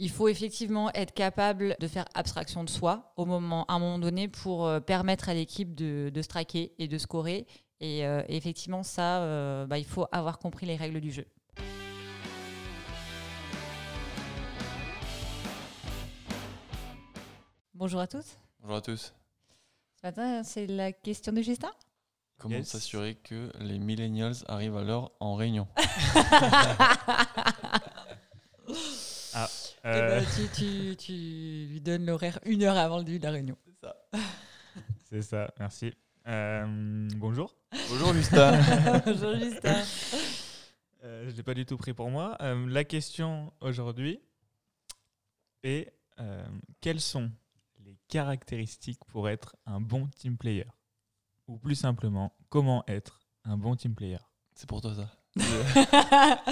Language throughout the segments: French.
il faut effectivement être capable de faire abstraction de soi au moment, à un moment donné pour euh, permettre à l'équipe de, de straquer et de scorer. Et, euh, et effectivement, ça, euh, bah, il faut avoir compris les règles du jeu. Bonjour à tous. Bonjour à tous. Ce matin, c'est la question de Justin. Comment Yes. s'assurer que les millennials arrivent à l'heure en réunion? Eh Euh, ben, tu, tu- tu lui donnes l'horaire une heure avant le début de la réunion. c'est ça, merci. Euh, bonjour. Bonjour Justin. Bonjour Justin. Euh, je ne l'ai pas du tout pris pour moi. Euh, la question aujourd'hui est euh, quelles sont les caractéristiques pour être un bon team player? Ou plus simplement, comment être un bon team player? C'est pour toi ça.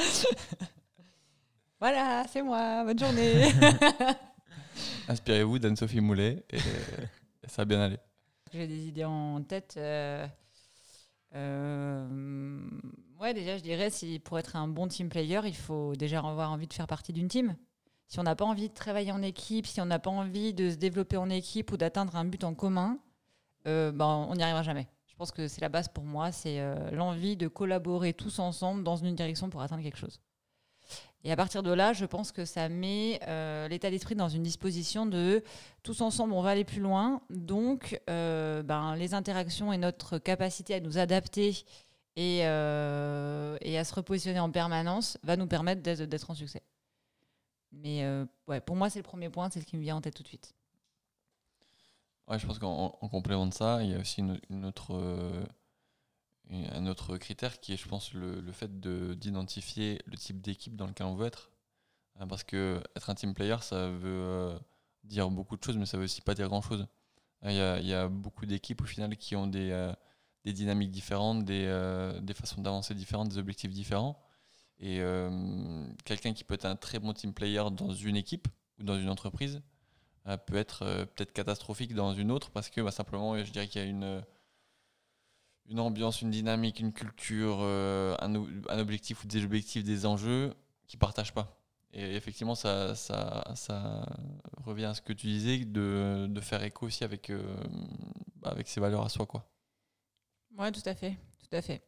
voilà, c'est moi. Bonne journée. Inspirez-vous d'Anne-Sophie Moulet et, ça va bien aller. J'ai des idées en tête. euh, euh, ouais, déjà, je dirais, si pour être un bon team player, il faut déjà avoir envie de faire partie d'une team. Si on n'a pas envie de travailler en équipe, si on n'a pas envie de se développer en équipe ou d'atteindre un but en commun, euh, ben, on n'y arrivera jamais. Je pense que c'est la base pour moi, c'est l'envie de collaborer tous ensemble dans une direction pour atteindre quelque chose. Et à partir de là, je pense que ça met euh, l'état d'esprit dans une disposition de tous ensemble, on va aller plus loin. Donc, euh, ben, les interactions et notre capacité à nous adapter et, euh, et à se repositionner en permanence va nous permettre d'être en succès. Mais ouais, pour moi, c'est le premier point, c'est ce qui me vient en tête tout de suite. Ouais, je pense qu'en en complément de ça, il y a aussi une, autre, un autre critère qui est, je pense, le, le fait de- d'identifier le type d'équipe dans lequel on veut être. Euh, Parce que être un team player, ça veut euh, dire beaucoup de choses, mais ça veut aussi pas dire grand-chose. Euh, Il y, a, il y a beaucoup d'équipes au final qui ont des, des dynamiques différentes, des, des façons d'avancer différentes, des objectifs différents. Et quelqu'un qui peut être un très bon team player dans une équipe ou dans une entreprise, peut être peut-être catastrophique dans une autre parce que bah, simplement je dirais qu'il y a une une ambiance, une dynamique, une culture, euh, un, objectif ou des objectifs, des enjeux qui partagent pas. Et effectivement, ça, ça, ça revient à ce que tu disais de, de faire écho aussi avec, euh, avec ses valeurs à soi. Ouais, tout à fait, tout à fait.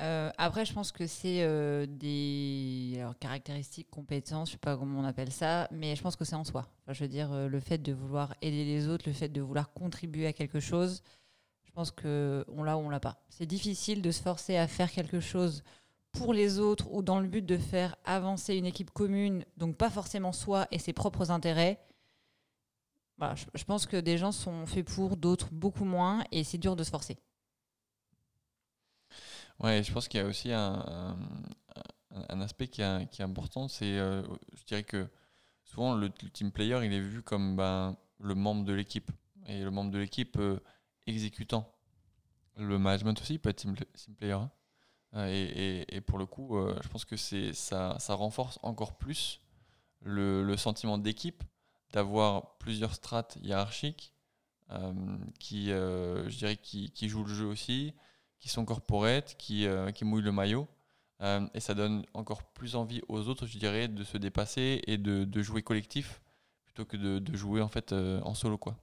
Euh, après, je pense que c'est des caractéristiques, compétences, je sais pas comment on appelle ça, mais je pense que c'est en soi. Je veux dire, le fait de vouloir aider les autres, le fait de vouloir contribuer à quelque chose, pense que on l'a ou on l'a pas. C'est difficile de se forcer à faire quelque chose pour les autres ou dans le but de faire avancer une équipe commune, donc pas forcément soi et ses propres intérêts. Voilà, je, je pense que des gens sont faits pour, d'autres beaucoup moins, et c'est dur de se forcer. Ouais, je pense qu'il y a aussi un, aspect qui est, important, c'est, euh, je dirais que souvent le, le team player, il est vu comme ben, le membre de l'équipe, et le membre de l'équipe euh, exécutant. Le management aussi peut être team, player. hein. Euh, Et, et- pour le coup, euh, je pense que c'est, ça, ça renforce encore plus le, le sentiment d'équipe, d'avoir plusieurs strates hiérarchiques euh, qui, je dirais, qui, qui jouent le jeu aussi, qui sont corporate, qui, qui mouillent le maillot. Et ça donne encore plus envie aux autres, je dirais, de se dépasser et de, jouer collectif plutôt que de, de jouer en fait en solo quoi.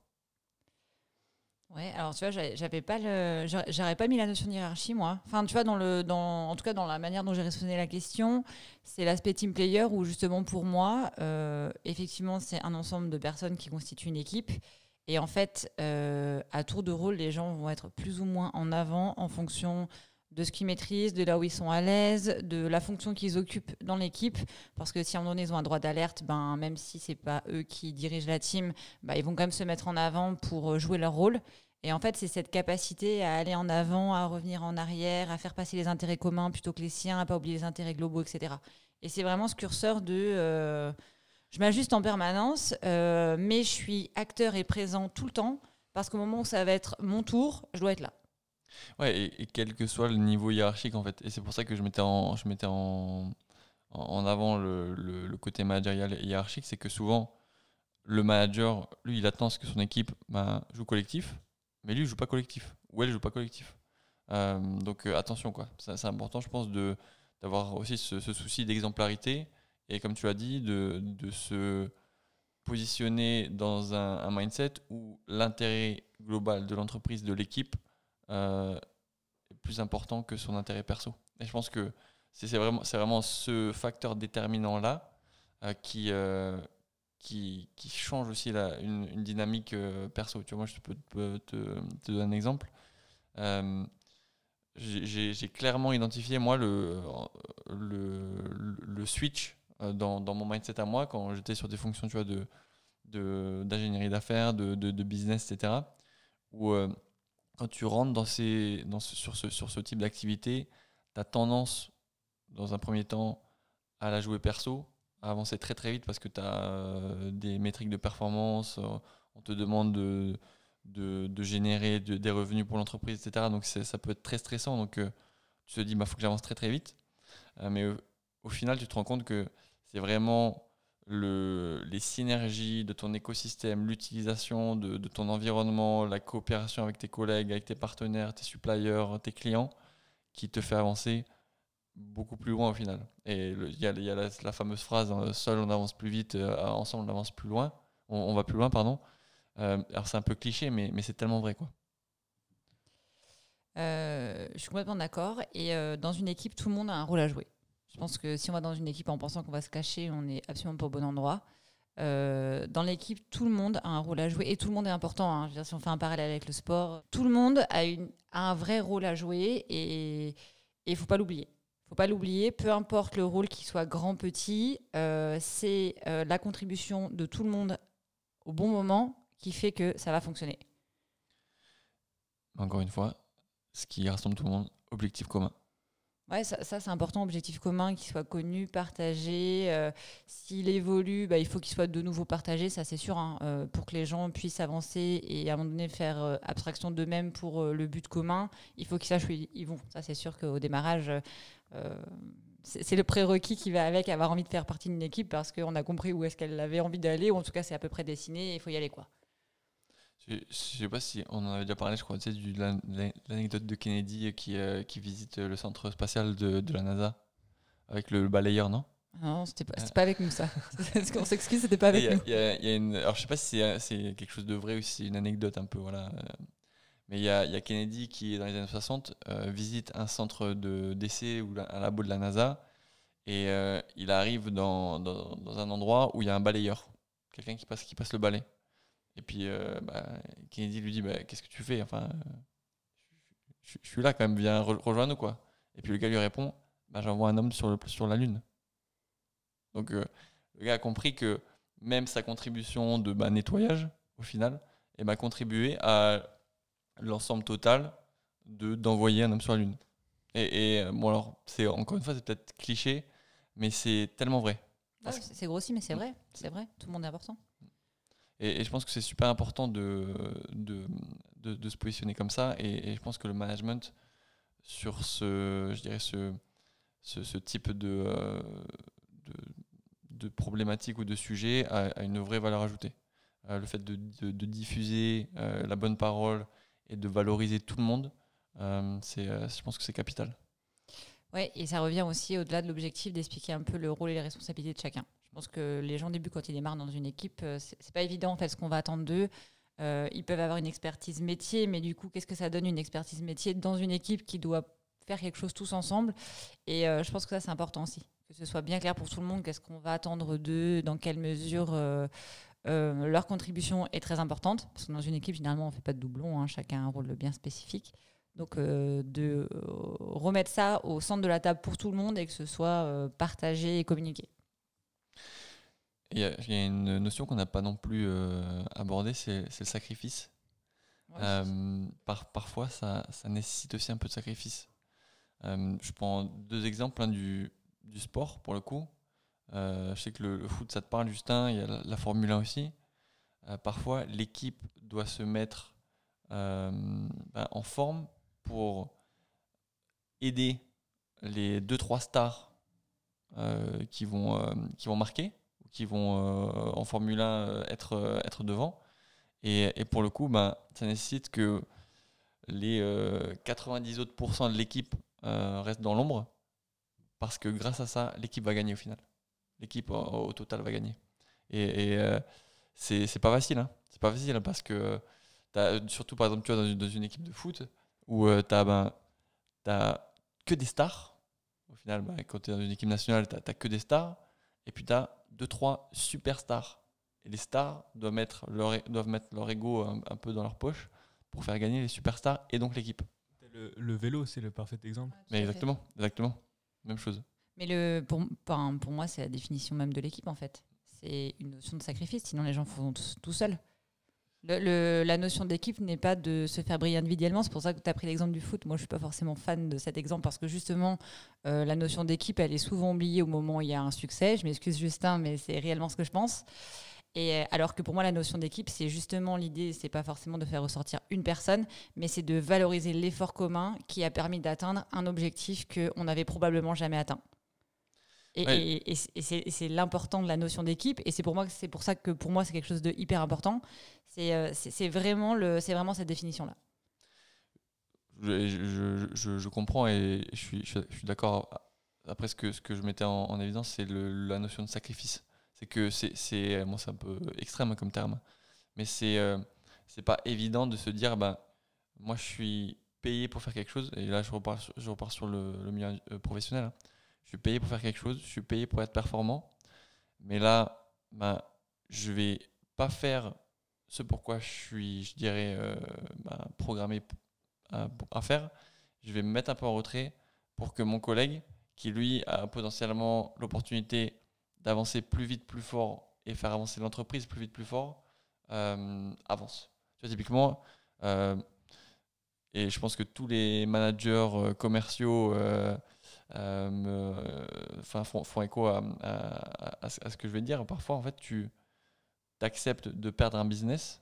Ouais, alors tu vois, j'avais pas le, j'aurais pas mis la notion de hiérarchie moi. Enfin, tu vois, dans le, dans, en tout cas dans la manière dont j'ai résonné la question, c'est l'aspect team player où justement pour moi, euh, effectivement, c'est un ensemble de personnes qui constituent une équipe. Et en fait, euh, à tour de rôle, les gens vont être plus ou moins en avant en fonction de ce qu'ils maîtrisent, de là où ils sont à l'aise, de la fonction qu'ils occupent dans l'équipe. Parce que si à un moment donné, ils ont un droit d'alerte, ben, même si c'est pas eux qui dirigent la team, ben, ils vont quand même se mettre en avant pour euh, jouer leur rôle. Et en fait, c'est cette capacité à aller en avant, à revenir en arrière, à faire passer les intérêts communs plutôt que les siens, à pas oublier les intérêts globaux, etc. Et c'est vraiment ce curseur de euh, je m'ajuste en permanence, euh, mais je suis acteur et présent tout le temps, parce qu'au moment où ça va être mon tour, je dois être là. Ouais, et, quel que soit le niveau hiérarchique en fait. Et c'est pour ça que je mettais en, avant le, côté managérial et hiérarchique, c'est que souvent le manager, lui, il attend ce que son équipe ben, joue collectif, mais lui, il joue pas collectif, ou elle joue pas collectif. Euh, donc euh, attention quoi, c'est important je pense de d'avoir aussi ce, souci d'exemplarité et comme tu as dit, de, de se positionner dans un, mindset où l'intérêt global de l'entreprise, de l'équipe, euh, est plus important que son intérêt perso. Et je pense que c'est vraiment, vraiment ce facteur déterminant-là qui, qui, qui change aussi la, une, dynamique euh, perso. Tu vois, moi, je peux te, te, donner un exemple. Euh, j'ai- clairement identifié, moi, le, le, le switch euh, dans, dans mon mindset à moi quand j'étais sur des fonctions tu vois, de, d'ingénierie d'affaires, de, de, business, etc. Où euh, quand tu rentres dans ces, dans sur, ce, sur ce type d'activité, tu as tendance, dans un premier temps, à la jouer perso, avancer très très vite parce que tu as des métriques de performance, euh, on te demande de, de, générer de- des revenus pour l'entreprise, etc. Donc ça peut être très stressant. Donc euh, tu te dis, il bah, faut que j'avance très très vite. Euh, mais euh, au final, tu te rends compte que c'est vraiment le, les synergies de ton écosystème, l'utilisation de, de ton environnement, la coopération avec tes collègues, avec tes partenaires, tes suppliers, tes clients, qui te fait avancer beaucoup plus loin au final. Et il y a, la, fameuse phrase hein, seul on avance plus vite, euh, ensemble on avance plus loin, on, va plus loin, pardon. Euh, alors c'est un peu cliché, mais, c'est tellement vrai quoi. Euh, je suis complètement d'accord. Et dans une équipe, tout le monde a un rôle à jouer. Je pense que si on va dans une équipe en pensant qu'on va se cacher, on n'est absolument pas au bon endroit. Dans l'équipe, tout le monde a un rôle à jouer et tout le monde est important. hein. Je veux dire, si on fait un parallèle avec le sport, tout le monde a, un vrai rôle à jouer et il faut pas l'oublier. Faut pas l'oublier, peu importe le rôle qu'il soit grand, petit, euh, c'est euh, la contribution de tout le monde au bon moment qui fait que ça va fonctionner. Encore une fois, ce qui rassemble tout le monde, objectif commun. Ouais, ça, ça, c'est important, objectif commun, qu'il soit connu, partagé. euh, S'il évolue, bah, il faut qu'il soit de nouveau partagé, ça c'est sûr, hein, euh, pour que les gens puissent avancer et à un moment donné faire euh, abstraction d'eux-mêmes pour le but commun. Il faut qu'ils sachent où ils, vont. Ça c'est sûr qu'au démarrage, c'est c'est le prérequis qui va avec avoir envie de faire partie d'une équipe parce qu'on a compris où est-ce qu'elle avait envie d'aller, ou en tout cas c'est à peu près dessiné et il faut y aller. quoi. Je, je sais pas si on en avait déjà parlé, je crois, tu sais, l'an- l'anecdote de Kennedy qui, euh, qui visite le centre spatial de, de la NASA avec le balayeur, non? Non, c'était pas, c'était pas avec nous ça. Qu'on s'excuse, c'était pas avec Il y a- nous. il y a- il y a une- alors je sais pas si c'est quelque chose de vrai ou si c'est une anecdote un peu, voilà. Mais il y a, Kennedy qui, dans les années 60, euh, visite un centre de- d'essai ou un labo de la NASA et euh, il arrive dans, dans, un endroit où il y a un balayeur, quelqu'un qui passe, qui passe le balai. Et puis euh, bah, Kennedy lui dit bah, Qu'est-ce que tu fais? Enfin, je, suis là quand même, viens re- rejoins-nous. quoi. Et puis le gars lui répond bah, J'envoie un homme sur, le, sur la Lune. Donc le gars a compris que même sa contribution de bah, nettoyage, au final, et bah, contribuer à l'ensemble total de d'envoyer un homme sur la Lune. Et, et, euh, bon, alors, c'est encore une fois, c'est peut-être cliché, mais c'est tellement vrai. Ah, c'est grossi, mais c'est vrai. C'est vrai. Tout le monde est important. Et, et je pense que c'est super important de, de, de, de se positionner comme ça. Et, et je pense que le management, sur ce, je dirais ce, ce, ce type de, euh, de, de problématique ou de sujet, a, a une vraie valeur ajoutée. Euh, le fait de, de, de diffuser euh, la bonne parole et de valoriser tout le monde, euh, c'est, euh, je pense que c'est capital. Ouais, et ça revient aussi au-delà de l'objectif d'expliquer un peu le rôle et les responsabilités de chacun. Je pense que les gens, au début, quand ils démarrent dans une équipe, euh, c'est pas évident en fait ce qu'on va attendre d'eux. Ils peuvent avoir une expertise métier, mais du coup, qu'est-ce que ça donne une expertise métier dans une équipe qui doit faire quelque chose tous ensemble? Et je pense que ça, c'est important aussi. Que ce soit bien clair pour tout le monde, qu'est-ce qu'on va attendre d'eux, dans quelle mesure euh, leur contribution est très importante. Parce que dans une équipe, généralement, on ne fait pas de doublons, hein, chacun a un rôle bien spécifique. Donc, euh, de euh, remettre ça au centre de la table pour tout le monde et que ce soit euh, partagé et communiqué. Il y, a- il y a une notion qu'on n'a pas non plus abordée, c'est le sacrifice. Par, parfois, ça, ça nécessite aussi un peu de sacrifice. Je prends deux exemples, un du, du sport pour le coup. Euh, je sais que le, foot, ça te parle, Justin, il y a la, Formule 1 aussi. Euh, parfois, l'équipe doit se mettre euh, ben, en forme pour aider les 2-3 stars qui, vont, qui vont marquer, qui vont en Formule 1 euh, être, être devant. Et, pour le coup, ben, ça nécessite que les euh, 90 autres de l'équipe restent dans l'ombre, parce que grâce à ça, l'équipe va gagner au final. L'équipe au, au total va gagner. Et, et euh, c'est pas facile, hein. C'est pas facile parce que, surtout par exemple, tu vois, dans une, dans une équipe de foot où tu t'as ben, t'as que des stars. Au final, ben, quand tu es dans une équipe nationale, t'as t'as que des stars. Et puis tu as deux, trois superstars. Et les stars doivent mettre leur, doivent mettre leur ego un, un peu dans leur poche pour faire gagner les superstars et donc l'équipe. Le, le vélo, c'est le parfait exemple. Mais exactement, exactement. Même chose. Mais le, pour, moi, c'est la définition même de l'équipe, en fait. C'est une notion de sacrifice, sinon les gens font tout, seuls. Le- la notion d'équipe n'est pas de se faire briller individuellement. C'est pour ça que tu as pris l'exemple du foot. Moi, je suis pas forcément fan de cet exemple parce que justement, euh, la notion d'équipe, elle est souvent oubliée au moment où il y a un succès. Je m'excuse, Justin, mais c'est réellement ce que je pense. Et euh, alors que pour moi, la notion d'équipe, c'est justement l'idée, c'est pas forcément de faire ressortir une personne, mais c'est de valoriser l'effort commun qui a permis d'atteindre un objectif qu'on n'avait probablement jamais atteint. Et, Ouais. et- et c'est- et c'est c'est l'important de la notion d'équipe, et c'est pour moi c'est pour ça que pour moi c'est quelque chose de hyper important. C'est euh, vraiment le, c'est vraiment cette définition là. Je, je- je- je comprends et je suis, je, suis d'accord. Après, ce que, ce que je mettais en, en évidence, c'est la notion de sacrifice. C'est que c'est, c'est, bon, c'est un peu extrême hein, comme terme, mais c'est, euh, c'est pas évident de se dire, ben, moi, je suis payé pour faire quelque chose. Et là, je repars sur, je repars sur le, le milieu euh, professionnel. hein. Je suis payé pour faire quelque chose. Je suis payé pour être performant. Mais là, ben, je vais pas faire ce pourquoi je suis, je dirais, euh, ben, programmé à, faire, je vais me mettre un peu en retrait pour que mon collègue, qui lui a potentiellement l'opportunité d'avancer plus vite, plus fort et faire avancer l'entreprise plus vite, plus fort, euh, avance. Typiquement, euh, et je pense que tous les managers commerciaux me- enfin, font, écho à, ce que je vais dire. Parfois, en fait, tu acceptes de perdre un business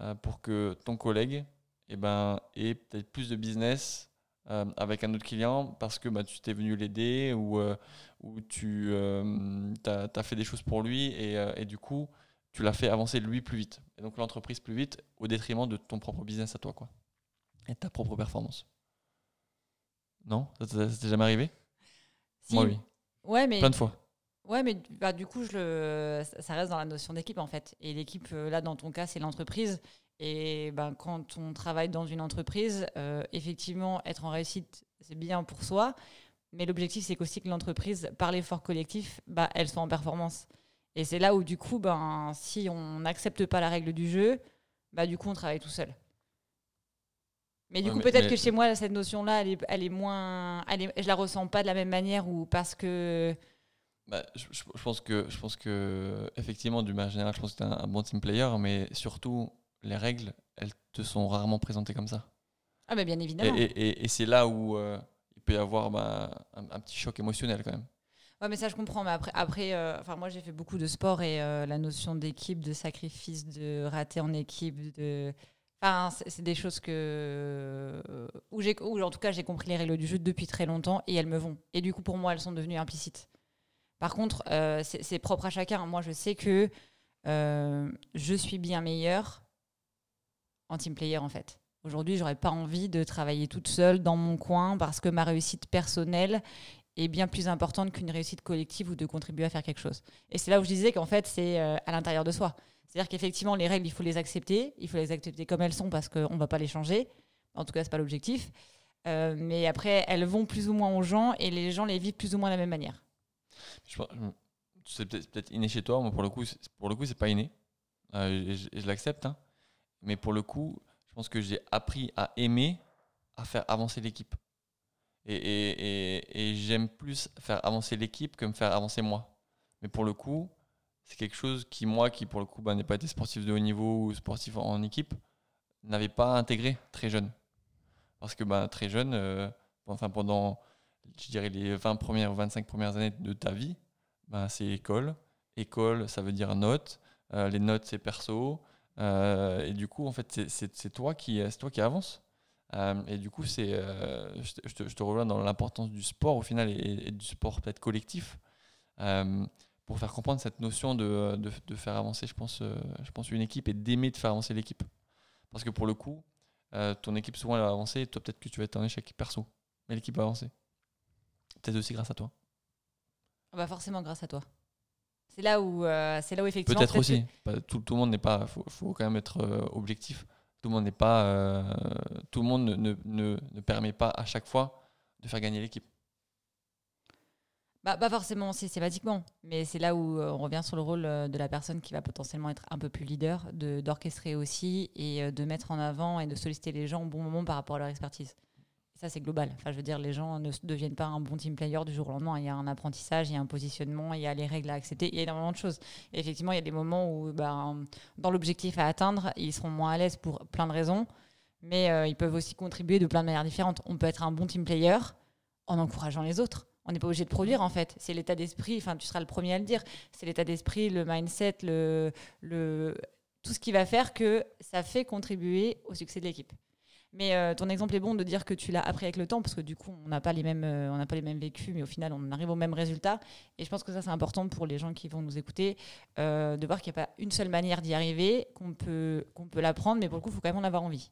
euh, pour que ton collègue eh ben, ait peut-être plus de business euh, avec un autre client parce que bah, tu t'es venu l'aider ou, euh, tu as, fait des choses pour lui et, euh, et du coup, tu l'as fait avancer lui plus vite. Et donc l'entreprise plus vite au détriment de ton propre business à toi quoi. et de ta propre performance. Non? Ça t'est ça t'est jamais arrivé? Si. Moi, oui. Ouais, mais Plein de fois. Ouais, mais bah, du coup, je le... ça- reste dans la notion d'équipe en fait. Et l'équipe, euh, là, dans ton cas, c'est l'entreprise. Et ben, quand on travaille dans une entreprise, euh, effectivement, être en réussite, c'est bien pour soi. Mais l'objectif, c'est qu'aussi que l'entreprise, par l'effort collectif, bah, elle soit en performance. Et c'est là où, du coup, ben, si on n'accepte pas la règle du jeu, bah, du coup, on travaille tout seul. Mais du coup, peut-être mais- que chez moi, cette notion-là, elle est, elle est moins. Elle est, je la ressens pas de la même manière ou parce que. Bah, je, pense que, je pense que, effectivement, du manière générale, je pense que tu es un, un bon team player, mais surtout, les règles, elles te sont rarement présentées comme ça. Ah, bah, bien évidemment. et- et- et c'est là où euh, il peut y avoir bah, un, un petit choc émotionnel quand même. Ouais, mais ça, je comprends. Mais après, après euh, moi, j'ai fait beaucoup de sport et euh, la notion d'équipe, de sacrifice, de rater en équipe, de. Enfin, c'est des choses que. euh, où, j'ai, où, en tout cas, j'ai compris les règles du jeu depuis très longtemps et elles me vont. Et du coup, pour moi, elles sont devenues implicites. Par contre, euh, c'est, c'est propre à chacun. Moi, je sais que euh, je suis bien meilleure en team player, en fait. Aujourd'hui, j'aurais pas envie de travailler toute seule dans mon coin parce que ma réussite personnelle est bien plus importante qu'une réussite collective ou de contribuer à faire quelque chose. Et c'est là où je disais qu'en fait, c'est euh, à l'intérieur de soi. C'est-à-dire qu'effectivement, les règles, il faut les accepter. Il faut les accepter comme elles sont parce qu'on ne va pas les changer. En tout cas, ce n'est pas l'objectif. Euh, mais après, elles vont plus ou moins aux gens et les gens les vivent plus ou moins de la même manière. Je- C'est peut-être inné chez toi, moi pour le coup, pour le coup, c'est pas inné. Euh, je l'accepte. hein. Mais pour le coup, je pense que j'ai appris à aimer, à faire avancer l'équipe. Et, j'aime plus faire avancer l'équipe que me faire avancer moi. Mais pour le coup, c'est quelque chose qui, moi, qui pour le coup bah, n'ai pas été sportif de haut niveau ou sportif en, équipe, n'avais pas intégré très jeune. Parce que bah, très jeune, euh, enfin pendant, je dirais, les 20 premières ou 25 premières années de ta vie, bah, c'est école. École, ça veut dire notes. Euh, les notes, c'est perso. Euh, et du coup, en fait, c'est- toi qui, toi qui avance. Euh, et du coup, c'est, euh, je, te, je te- je te rejoins dans l'importance du sport au final et, et du sport peut-être collectif euh, pour faire comprendre cette notion de, de, de faire avancer, je pense, je pense, une équipe et d'aimer de faire avancer l'équipe. Parce que pour le coup, ton équipe souvent elle va avancer, et toi peut-être que tu vas être en échec perso, mais l'équipe va avancer. Peut-être aussi grâce à toi. Ah bah forcément grâce à toi. C'est là où, c'est là où effectivement. Peut-être aussi. Tout, tout le monde n'est pas. Faut, faut quand même être objectif. Tout le monde euh, ne, permet pas à chaque fois de faire gagner l'équipe. Bah, pas forcément systématiquement, mais c'est là où euh, on revient sur le rôle euh, de la personne qui va potentiellement être un peu plus leader, de- d'orchestrer aussi et de mettre en avant et de solliciter les gens au bon moment par rapport à leur expertise. Ça, c'est global. Enfin, je veux dire, les gens ne deviennent pas un bon team player du jour au lendemain. Il y a un apprentissage, il y a un positionnement, il y a les règles à accepter, il y a énormément de choses. Effectivement, il y a des moments où, ben, dans l'objectif à atteindre, ils seront moins à l'aise pour plein de raisons, mais euh, ils peuvent aussi contribuer de plein de manières différentes. On peut être un bon team player en encourageant les autres. On n'est pas obligé de produire en fait. C'est l'état d'esprit, enfin tu seras le premier à le dire, c'est l'état d'esprit, le mindset, le, le, tout ce qui va faire que ça fait contribuer au succès de l'équipe. Mais euh, ton exemple est bon de dire que tu l'as appris avec le temps, parce que du coup, on n'a pas les mêmes, euh, on n'a pas les mêmes vécus, mais au final, on arrive au même résultat. Et je pense que ça, c'est important pour les gens qui vont nous écouter, euh, de voir qu'il n'y a pas une seule manière d'y arriver, qu'on peut, qu'on peut l'apprendre, mais pour le coup, il faut quand même en avoir envie.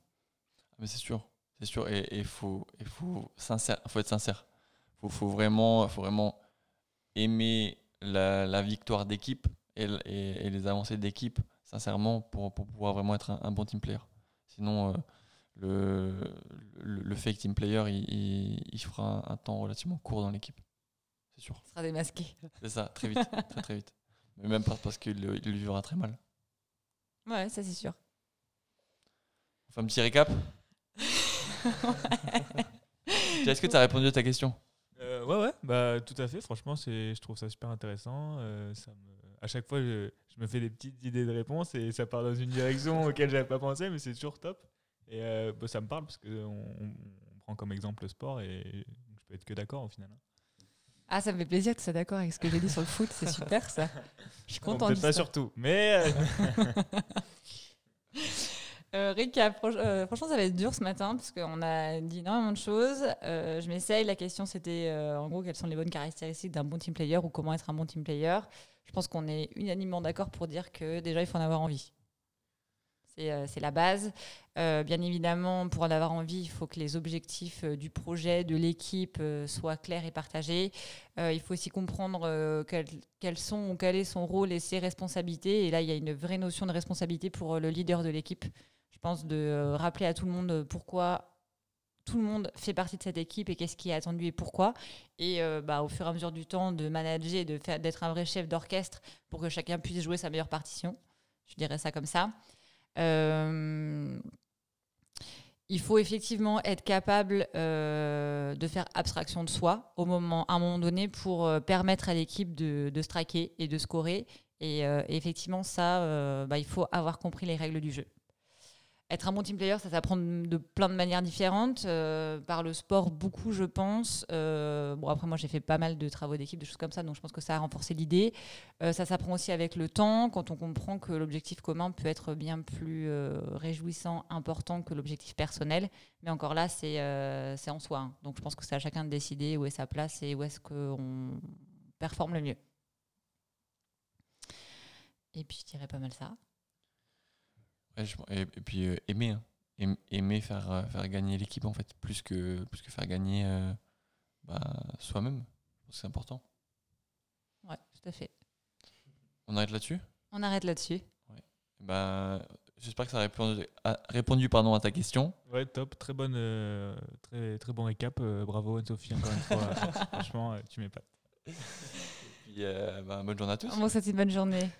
Mais c'est sûr, c'est sûr. Et il faut, il faut, sincère, faut être sincère. Faut, faut, vraiment, faut vraiment aimer la, la victoire d'équipe et, et- et les avancées d'équipe, sincèrement, pour, pour pouvoir vraiment être un, un bon team player. Sinon, le, le, le fake team player, il, il, il fera un, un temps relativement court dans l'équipe. C'est sûr. Ça sera démasqué. C'est ça, très vite, très très vite. Mais même pas parce qu'il le, il le vivra très mal. Ouais, ça c'est sûr. On fait un petit récap Est-ce que tu as répondu à ta question? Euh, ouais, ouais, bah tout à fait. Franchement, c'est, je trouve ça super intéressant. Euh, ça me, à chaque fois, je, je me fais des petites idées de réponse et ça part dans une direction auquel j'avais pas pensé, mais c'est toujours top. Et euh, bah, ça me parle parce que on, on prend comme exemple le sport et je peux être que d'accord au final. Ah, ça me fait plaisir que tu sois d'accord avec ce que j'ai dit sur le foot, c'est super ça. Je suis contente. Peut-être pas sur tout, mais euh, Euh, franch- euh, franchement, ça va être dur ce matin parce qu'on a dit énormément de choses. Euh, je m'essaye. La question, c'était en gros quelles sont les bonnes caractéristiques d'un bon team player ou comment être un bon team player. Je pense qu'on est unanimement d'accord pour dire que déjà, il faut en avoir envie. C'est euh, c'est la base. Euh, bien évidemment, pour en avoir envie, il faut que les objectifs euh, du projet, de l'équipe soient clairs et partagés. Il faut aussi comprendre quels, quels sont ou quel est son rôle et ses responsabilités. Et là, il y a une vraie notion de responsabilité pour le leader de l'équipe. Je pense de rappeler à tout le monde pourquoi tout le monde fait partie de cette équipe et qu'est-ce qui est attendu et pourquoi. Et bah, au fur et à mesure du temps, de manager, d'être un vrai chef d'orchestre pour que chacun puisse jouer sa meilleure partition. Je dirais ça comme ça. Euh, il faut effectivement être capable euh, de faire abstraction de soi au moment, à un moment donné pour euh, permettre à l'équipe de, de et de scorer. Et, effectivement, ça, bah, il faut avoir compris les règles du jeu. Être un bon team player, ça s'apprend de plein de manières différentes. euh, par le sport, beaucoup, je pense. Euh, bon, après, moi, j'ai fait pas mal de travaux d'équipe, de choses comme ça, donc je pense que ça a renforcé l'idée. Euh, ça s'apprend aussi avec le temps, quand on comprend que l'objectif commun peut être bien plus réjouissant, important que l'objectif personnel. Mais encore là, c'est c'est en soi. hein. Donc je pense que c'est à chacun de décider où est sa place et où est-ce qu'on performe le mieux. Et puis je dirais pas mal ça. Ouais, je- et, et puis euh, aimer, hein. Aim- aimer faire, euh, faire gagner l'équipe en fait, plus que, plus que faire gagner euh, bah, soi-même. C'est important. Ouais, tout à fait. On arrête là-dessus? On arrête là-dessus. bah, J'espère que ça a répondu, a répondu pardon, à ta question. ouais, top, très bonne, euh, très très bon récap. euh, bravo Anne-Sophie encore une fois. Franchement, euh, tu m'épates. Puis, euh, bah, bonne journée à tous. Bon, c'est une bonne journée.